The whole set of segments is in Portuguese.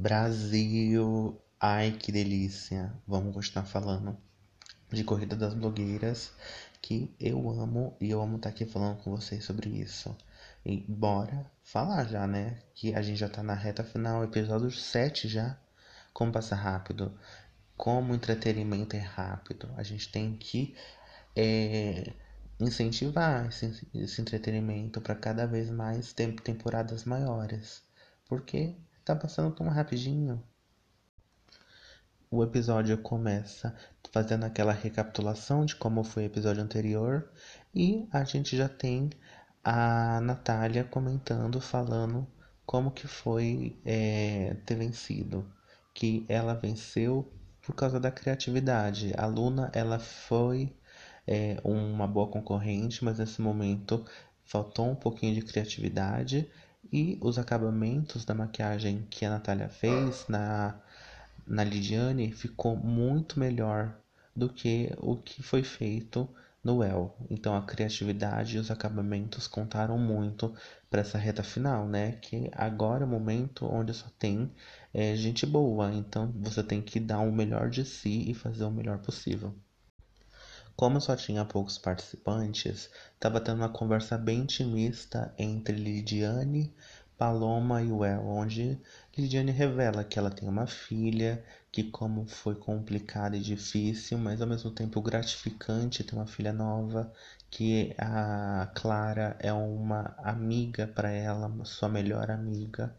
Brasil! Ai que delícia! Vamos continuar falando de Corrida das Blogueiras, que eu amo e eu amo estar aqui falando com vocês sobre isso. E bora falar já, né? Que a gente já tá na reta final, episódio 7 já. Como passa rápido, como entretenimento é rápido. A gente tem que é, incentivar esse, esse entretenimento para cada vez mais temporadas maiores. Porque tá passando tão rapidinho. O episódio começa fazendo aquela recapitulação de como foi o episódio anterior e a gente já tem a Natália comentando, falando como que foi é, ter vencido, que ela venceu por causa da criatividade. A Luna ela foi é, uma boa concorrente, mas nesse momento faltou um pouquinho de criatividade e os acabamentos da maquiagem que a Natália fez na, na Lidiane ficou muito melhor do que o que foi feito no El. Então a criatividade e os acabamentos contaram muito para essa reta final, né? Que agora é o momento onde só tem é, gente boa. Então você tem que dar o melhor de si e fazer o melhor possível. Como só tinha poucos participantes, estava tendo uma conversa bem intimista entre Lidiane, Paloma e Well, onde Lidiane revela que ela tem uma filha, que como foi complicado e difícil, mas ao mesmo tempo gratificante ter uma filha nova, que a Clara é uma amiga para ela, sua melhor amiga.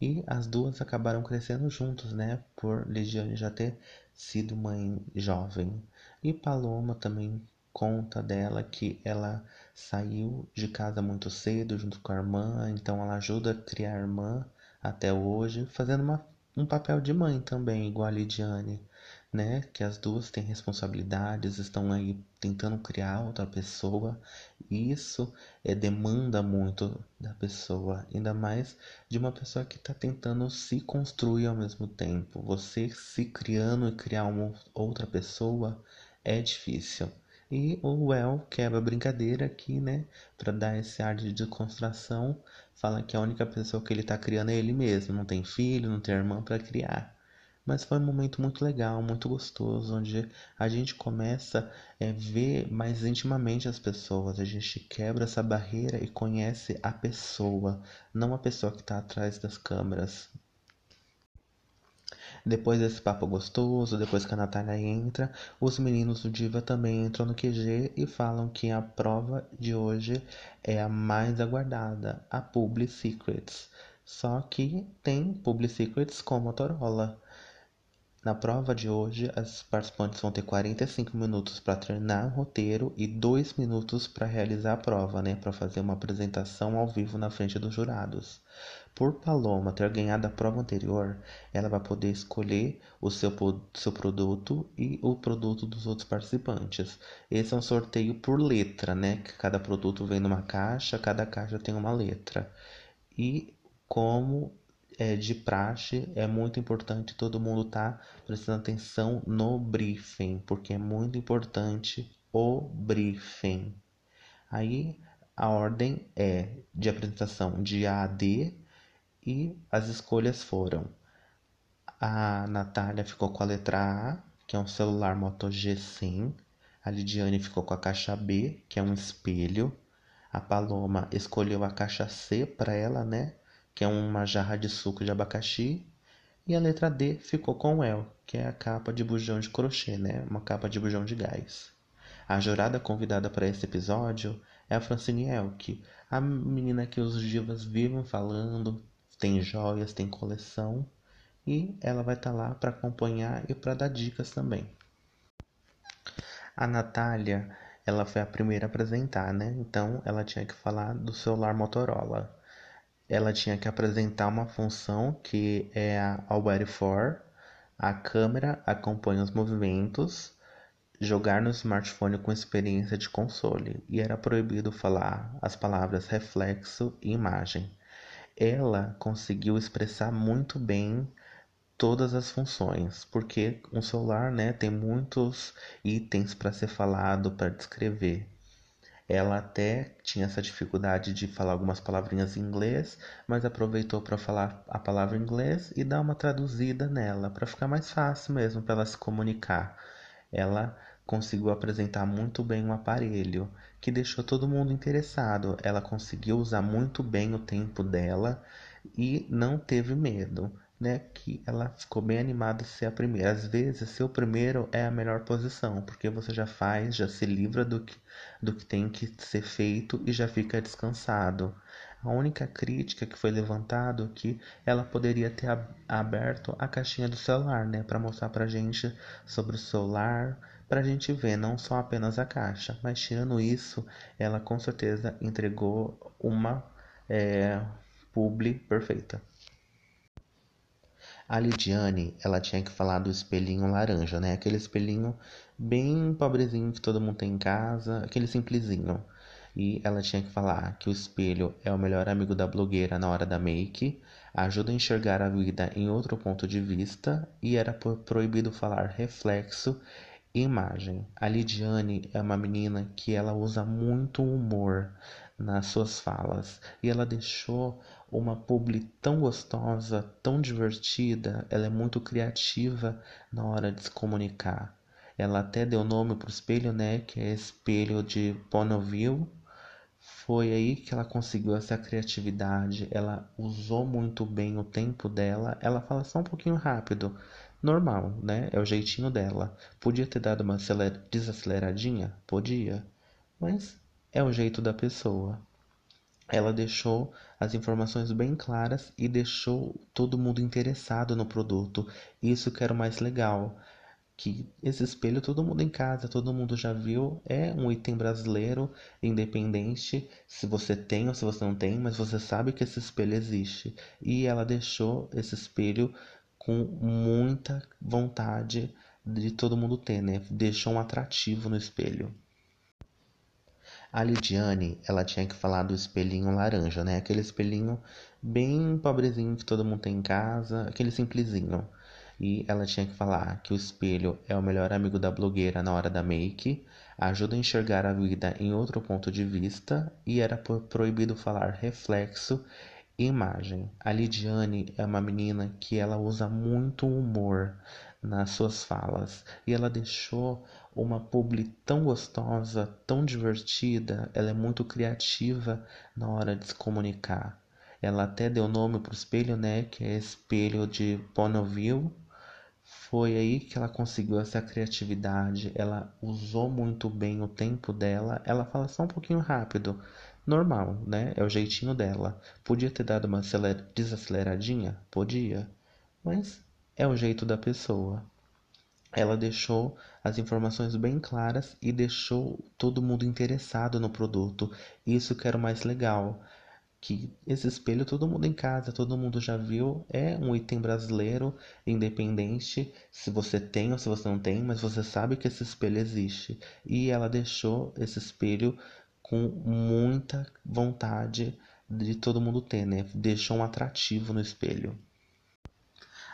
E as duas acabaram crescendo juntos, né? Por Lidiane já ter sido mãe jovem. E Paloma também conta dela que ela saiu de casa muito cedo junto com a irmã, então ela ajuda a criar a irmã até hoje, fazendo uma, um papel de mãe também, igual a Lidiane, né? Que as duas têm responsabilidades, estão aí tentando criar outra pessoa. E isso é, demanda muito da pessoa, ainda mais de uma pessoa que está tentando se construir ao mesmo tempo. Você se criando e criar uma outra pessoa é difícil. E o Well quebra a brincadeira aqui, né? Para dar esse ar de descontração, fala que a única pessoa que ele tá criando é ele mesmo, não tem filho, não tem irmã para criar. Mas foi um momento muito legal, muito gostoso, onde a gente começa a é, ver mais intimamente as pessoas, a gente quebra essa barreira e conhece a pessoa, não a pessoa que está atrás das câmeras, depois desse papo gostoso, depois que a Natália entra, os meninos do Diva também entram no QG e falam que a prova de hoje é a mais aguardada, a Public Secrets. Só que tem Public Secrets com Motorola. Na prova de hoje, as participantes vão ter 45 minutos para treinar o roteiro e 2 minutos para realizar a prova, né, para fazer uma apresentação ao vivo na frente dos jurados. Por Paloma ter ganhado a prova anterior, ela vai poder escolher o seu, seu produto e o produto dos outros participantes. Esse é um sorteio por letra, né? Que cada produto vem numa caixa, cada caixa tem uma letra. E como é de praxe, é muito importante todo mundo estar tá prestando atenção no briefing, porque é muito importante o briefing. Aí a ordem é de apresentação de A a D e as escolhas foram: a Natália ficou com a letra A, que é um celular Moto G100. A Lidiane ficou com a caixa B, que é um espelho. A Paloma escolheu a caixa C para ela, né? Que é uma jarra de suco de abacaxi. E a letra D ficou com o El, que é a capa de bujão de crochê, né? Uma capa de bujão de gás. A jurada convidada para esse episódio é a Francine Elk, a menina que os divas vivem falando, tem joias, tem coleção e ela vai estar tá lá para acompanhar e para dar dicas também. A Natália, ela foi a primeira a apresentar, né? Então ela tinha que falar do celular Motorola. Ela tinha que apresentar uma função que é a Already For. A câmera acompanha os movimentos, jogar no smartphone com experiência de console e era proibido falar as palavras reflexo e imagem ela conseguiu expressar muito bem todas as funções, porque um celular, né, tem muitos itens para ser falado, para descrever. Ela até tinha essa dificuldade de falar algumas palavrinhas em inglês, mas aproveitou para falar a palavra em inglês e dar uma traduzida nela, para ficar mais fácil mesmo para ela se comunicar. Ela conseguiu apresentar muito bem um aparelho que deixou todo mundo interessado. Ela conseguiu usar muito bem o tempo dela e não teve medo né, que ela ficou bem animada de ser a primeira. Às vezes, ser o primeiro é a melhor posição, porque você já faz, já se livra do que, do que tem que ser feito e já fica descansado. A única crítica que foi levantado é que ela poderia ter aberto a caixinha do celular, né, para mostrar pra gente sobre o celular, pra gente ver não só apenas a caixa, mas tirando isso, ela com certeza entregou uma é, publi perfeita. A Lidiane, ela tinha que falar do espelhinho laranja, né? Aquele espelhinho bem pobrezinho que todo mundo tem em casa, aquele simplesinho. E ela tinha que falar que o espelho é o melhor amigo da blogueira na hora da make, ajuda a enxergar a vida em outro ponto de vista e era proibido falar reflexo imagem. A Lidiane é uma menina que ela usa muito humor nas suas falas e ela deixou uma publi tão gostosa, tão divertida, ela é muito criativa na hora de se comunicar. Ela até deu nome pro espelho, né, que é espelho de Bonneville. Foi aí que ela conseguiu essa criatividade, ela usou muito bem o tempo dela. Ela fala só um pouquinho rápido, normal, né? É o jeitinho dela. Podia ter dado uma desaceleradinha? Podia. Mas é o jeito da pessoa ela deixou as informações bem claras e deixou todo mundo interessado no produto. Isso que era o mais legal. Que esse espelho todo mundo em casa, todo mundo já viu, é um item brasileiro, independente se você tem ou se você não tem, mas você sabe que esse espelho existe. E ela deixou esse espelho com muita vontade de todo mundo ter, né? Deixou um atrativo no espelho. A Lidiane, ela tinha que falar do espelhinho laranja, né? Aquele espelhinho bem pobrezinho que todo mundo tem em casa, aquele simplesinho. E ela tinha que falar que o espelho é o melhor amigo da blogueira na hora da make, ajuda a enxergar a vida em outro ponto de vista e era proibido falar reflexo imagem. A Lidiane é uma menina que ela usa muito humor nas suas falas e ela deixou uma publi tão gostosa, tão divertida, ela é muito criativa na hora de se comunicar. Ela até deu nome pro espelho, né, que é espelho de Bonneville. Foi aí que ela conseguiu essa criatividade, ela usou muito bem o tempo dela. Ela fala só um pouquinho rápido, normal, né? É o jeitinho dela. Podia ter dado uma desaceleradinha? Podia. Mas é o jeito da pessoa ela deixou as informações bem claras e deixou todo mundo interessado no produto. Isso que era o mais legal. Que esse espelho todo mundo em casa, todo mundo já viu, é um item brasileiro, independente se você tem ou se você não tem, mas você sabe que esse espelho existe. E ela deixou esse espelho com muita vontade de todo mundo ter, né? Deixou um atrativo no espelho.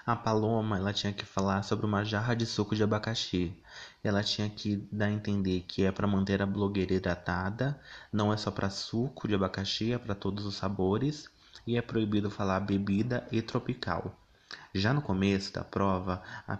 A Paloma, ela tinha que falar sobre uma jarra de suco de abacaxi. Ela tinha que dar a entender que é para manter a blogueira hidratada, não é só para suco de abacaxi, é para todos os sabores e é proibido falar bebida e tropical. Já no começo da prova, a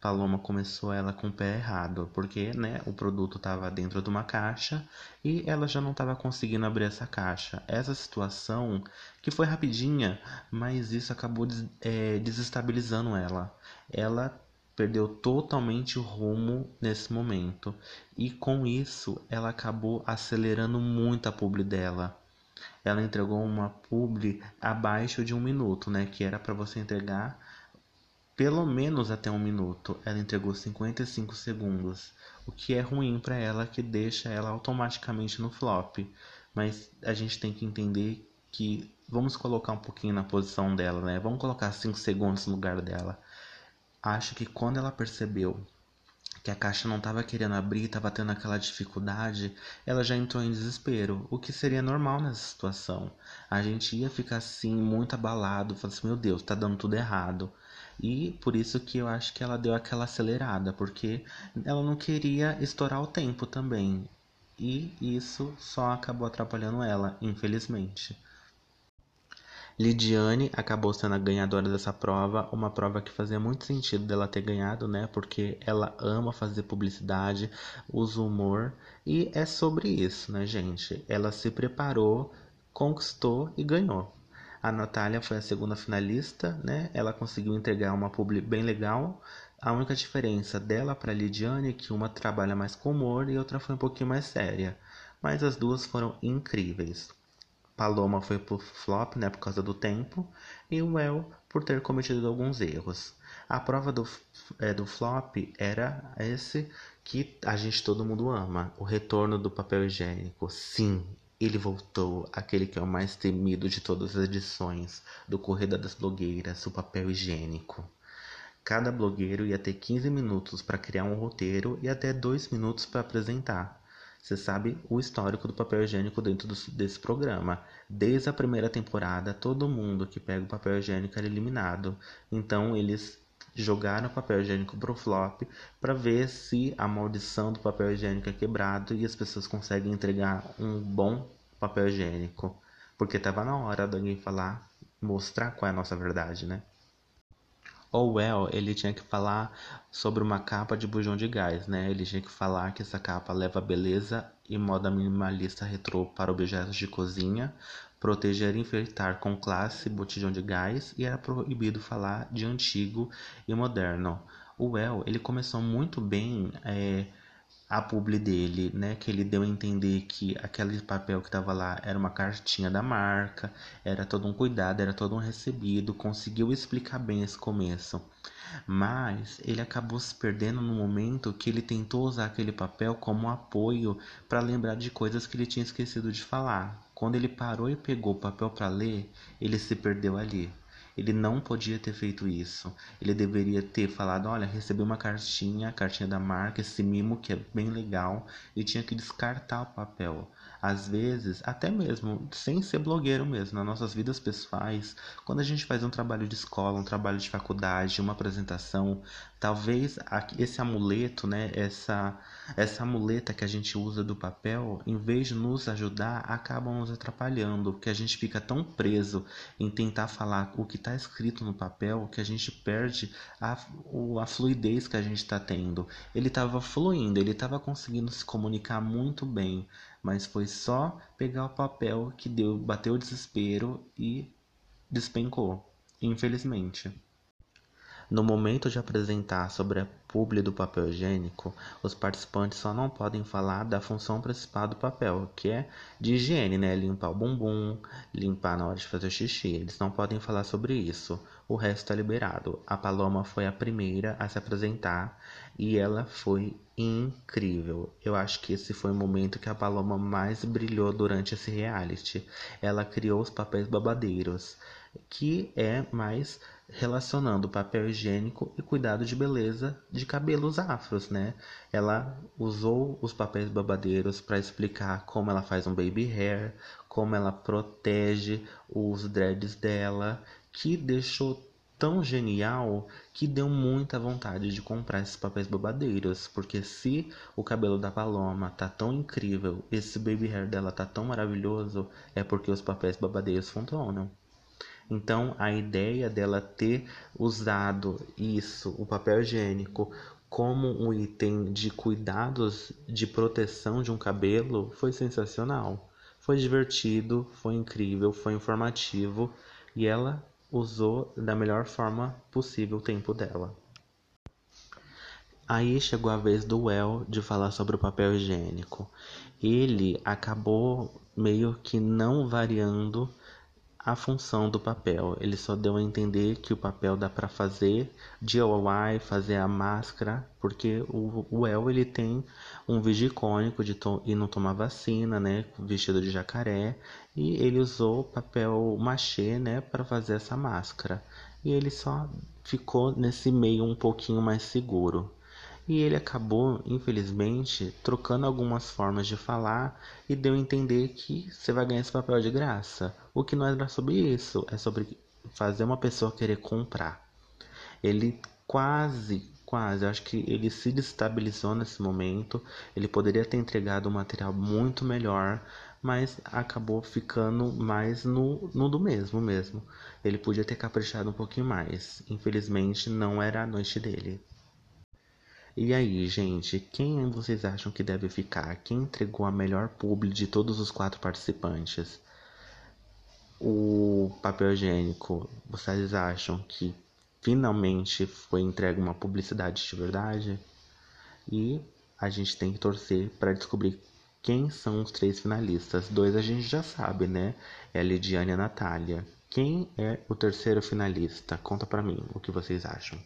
Paloma começou ela com o pé errado, porque né, o produto estava dentro de uma caixa e ela já não estava conseguindo abrir essa caixa. Essa situação, que foi rapidinha, mas isso acabou é, desestabilizando ela. Ela perdeu totalmente o rumo nesse momento e com isso ela acabou acelerando muito a publi dela. Ela entregou uma publi abaixo de um minuto, né, que era para você entregar pelo menos até um minuto. Ela entregou 55 segundos, o que é ruim para ela, que deixa ela automaticamente no flop. Mas a gente tem que entender que vamos colocar um pouquinho na posição dela, né? Vamos colocar 5 segundos no lugar dela. Acho que quando ela percebeu que a caixa não estava querendo abrir, estava tendo aquela dificuldade, ela já entrou em desespero, o que seria normal nessa situação. A gente ia ficar assim muito abalado, falando assim, meu Deus, tá dando tudo errado. E por isso que eu acho que ela deu aquela acelerada, porque ela não queria estourar o tempo também. e isso só acabou atrapalhando ela, infelizmente. Lidiane acabou sendo a ganhadora dessa prova, uma prova que fazia muito sentido dela ter ganhado, né? Porque ela ama fazer publicidade, usa humor e é sobre isso, né, gente? Ela se preparou, conquistou e ganhou. A Natália foi a segunda finalista, né? Ela conseguiu entregar uma publi bem legal. A única diferença dela para Lidiane é que uma trabalha mais com humor e outra foi um pouquinho mais séria. Mas as duas foram incríveis. Paloma foi pro flop, né, por causa do tempo, e o El por ter cometido alguns erros. A prova do, é, do flop era esse que a gente todo mundo ama, o retorno do papel higiênico. Sim, ele voltou, aquele que é o mais temido de todas as edições do Corrida das Blogueiras, o papel higiênico. Cada blogueiro ia ter 15 minutos para criar um roteiro e até 2 minutos para apresentar. Você sabe o histórico do papel higiênico dentro do, desse programa. Desde a primeira temporada, todo mundo que pega o papel higiênico era eliminado. Então eles jogaram o papel higiênico pro flop para ver se a maldição do papel higiênico é quebrado e as pessoas conseguem entregar um bom papel higiênico. Porque tava na hora de alguém falar, mostrar qual é a nossa verdade, né? Orwell, ele tinha que falar sobre uma capa de bujão de gás, né? Ele tinha que falar que essa capa leva beleza e moda minimalista retrô para objetos de cozinha, proteger e enfeitar com classe botijão de gás e era proibido falar de antigo e moderno. O Well, ele começou muito bem é, a publi dele, né? Que ele deu a entender que aquele papel que estava lá era uma cartinha da marca, era todo um cuidado, era todo um recebido, conseguiu explicar bem esse começo. Mas ele acabou se perdendo no momento que ele tentou usar aquele papel como apoio para lembrar de coisas que ele tinha esquecido de falar. Quando ele parou e pegou o papel para ler, ele se perdeu ali. Ele não podia ter feito isso. Ele deveria ter falado: olha, recebi uma cartinha, a cartinha da marca, esse mimo que é bem legal, e tinha que descartar o papel. Às vezes, até mesmo sem ser blogueiro mesmo, nas nossas vidas pessoais, quando a gente faz um trabalho de escola, um trabalho de faculdade, uma apresentação, talvez esse amuleto, né, essa essa muleta que a gente usa do papel, em vez de nos ajudar, acaba nos atrapalhando, porque a gente fica tão preso em tentar falar o que está escrito no papel que a gente perde a, a fluidez que a gente está tendo. Ele estava fluindo, ele estava conseguindo se comunicar muito bem, mas foi só pegar o papel que deu, bateu o desespero e despencou, infelizmente. No momento de apresentar sobre a publi do papel higiênico, os participantes só não podem falar da função principal do papel, que é de higiene, né? Limpar o bumbum, limpar na hora de fazer xixi. Eles não podem falar sobre isso. O resto é liberado. A Paloma foi a primeira a se apresentar e ela foi incrível. Eu acho que esse foi o momento que a Paloma mais brilhou durante esse reality. Ela criou os papéis babadeiros, que é mais relacionando papel higiênico e cuidado de beleza de cabelos afros, né? Ela usou os papéis babadeiros para explicar como ela faz um baby hair, como ela protege os dreads dela, que deixou tão genial que deu muita vontade de comprar esses papéis babadeiros, porque se o cabelo da Paloma tá tão incrível, esse baby hair dela tá tão maravilhoso, é porque os papéis babadeiros funcionam. Então, a ideia dela ter usado isso, o papel higiênico, como um item de cuidados de proteção de um cabelo foi sensacional. Foi divertido, foi incrível, foi informativo e ela usou da melhor forma possível o tempo dela. Aí chegou a vez do Well de falar sobre o papel higiênico. Ele acabou meio que não variando a função do papel. Ele só deu a entender que o papel dá para fazer DIY, fazer a máscara, porque o, o El ele tem um vídeo icônico de ir não tomar vacina, né, vestido de jacaré, e ele usou papel machê, né, para fazer essa máscara. E ele só ficou nesse meio um pouquinho mais seguro. E ele acabou, infelizmente, trocando algumas formas de falar e deu a entender que você vai ganhar esse papel de graça. O que não é sobre isso, é sobre fazer uma pessoa querer comprar. Ele quase quase. Acho que ele se destabilizou nesse momento. Ele poderia ter entregado um material muito melhor, mas acabou ficando mais no, no do mesmo mesmo. Ele podia ter caprichado um pouquinho mais. Infelizmente, não era a noite dele. E aí, gente, quem vocês acham que deve ficar? Quem entregou a melhor publi de todos os quatro participantes? O papel higiênico, vocês acham que finalmente foi entregue uma publicidade de verdade? E a gente tem que torcer para descobrir quem são os três finalistas. Dois a gente já sabe, né? É a Lidiane e a Natália. Quem é o terceiro finalista? Conta para mim o que vocês acham.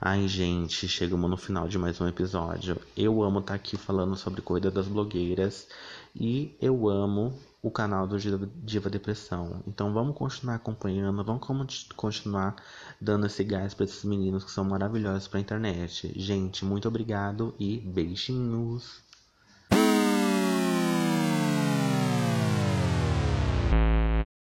Ai, gente, chegamos no final de mais um episódio. Eu amo estar tá aqui falando sobre coisa das blogueiras e eu amo o canal do Diva Depressão. Então vamos continuar acompanhando, vamos continuar dando esse gás para esses meninos que são maravilhosos para a internet. Gente, muito obrigado e beijinhos.